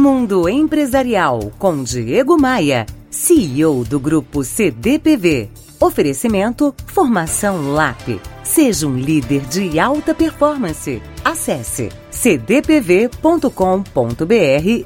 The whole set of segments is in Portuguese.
Mundo Empresarial com Diego Maia, CEO do Grupo CDPV. Oferecimento Formação LAP. Seja um líder de alta performance. Acesse cdpv.com.br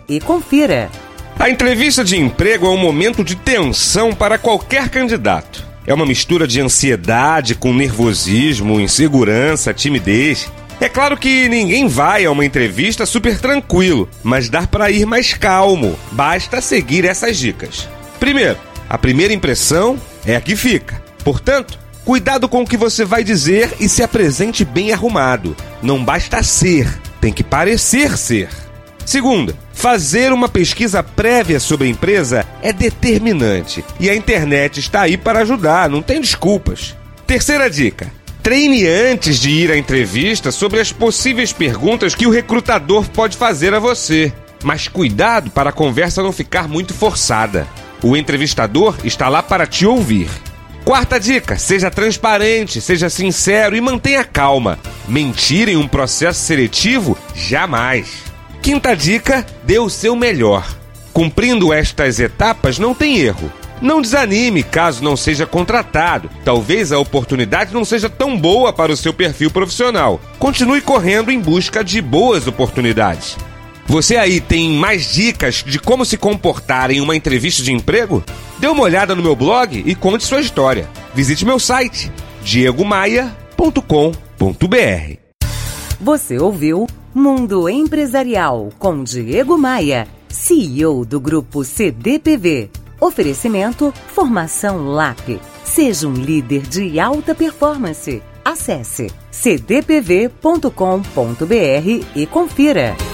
e confira. A entrevista de emprego é um momento de tensão para qualquer candidato. É uma mistura de ansiedade com nervosismo, insegurança, timidez. É claro que ninguém vai a uma entrevista super tranquilo, mas dá para ir mais calmo. Basta seguir essas dicas. Primeiro, a primeira impressão é a que fica. Portanto, cuidado com o que você vai dizer e se apresente bem arrumado. Não basta ser, tem que parecer ser. Segunda, fazer uma pesquisa prévia sobre a empresa é determinante e a internet está aí para ajudar, não tem desculpas. Terceira dica: treine antes de ir à entrevista sobre as possíveis perguntas que o recrutador pode fazer a você. Mas cuidado para a conversa não ficar muito forçada. O entrevistador está lá para te ouvir. Quarta dica: seja transparente, seja sincero e mantenha calma. Mentir em um processo seletivo? Jamais. Quinta dica: dê o seu melhor. Cumprindo estas etapas, não tem erro. Não desanime caso não seja contratado. Talvez a oportunidade não seja tão boa para o seu perfil profissional. Continue correndo em busca de boas oportunidades. Você aí tem mais dicas de como se comportar em uma entrevista de emprego? Dê uma olhada no meu blog e conte sua história. Visite meu site diegomaia.com.br. Você ouviu Mundo Empresarial com Diego Maia, CEO do Grupo CDPV. Oferecimento Formação LAP. Seja um líder de alta performance. Acesse cdpv.com.br e confira.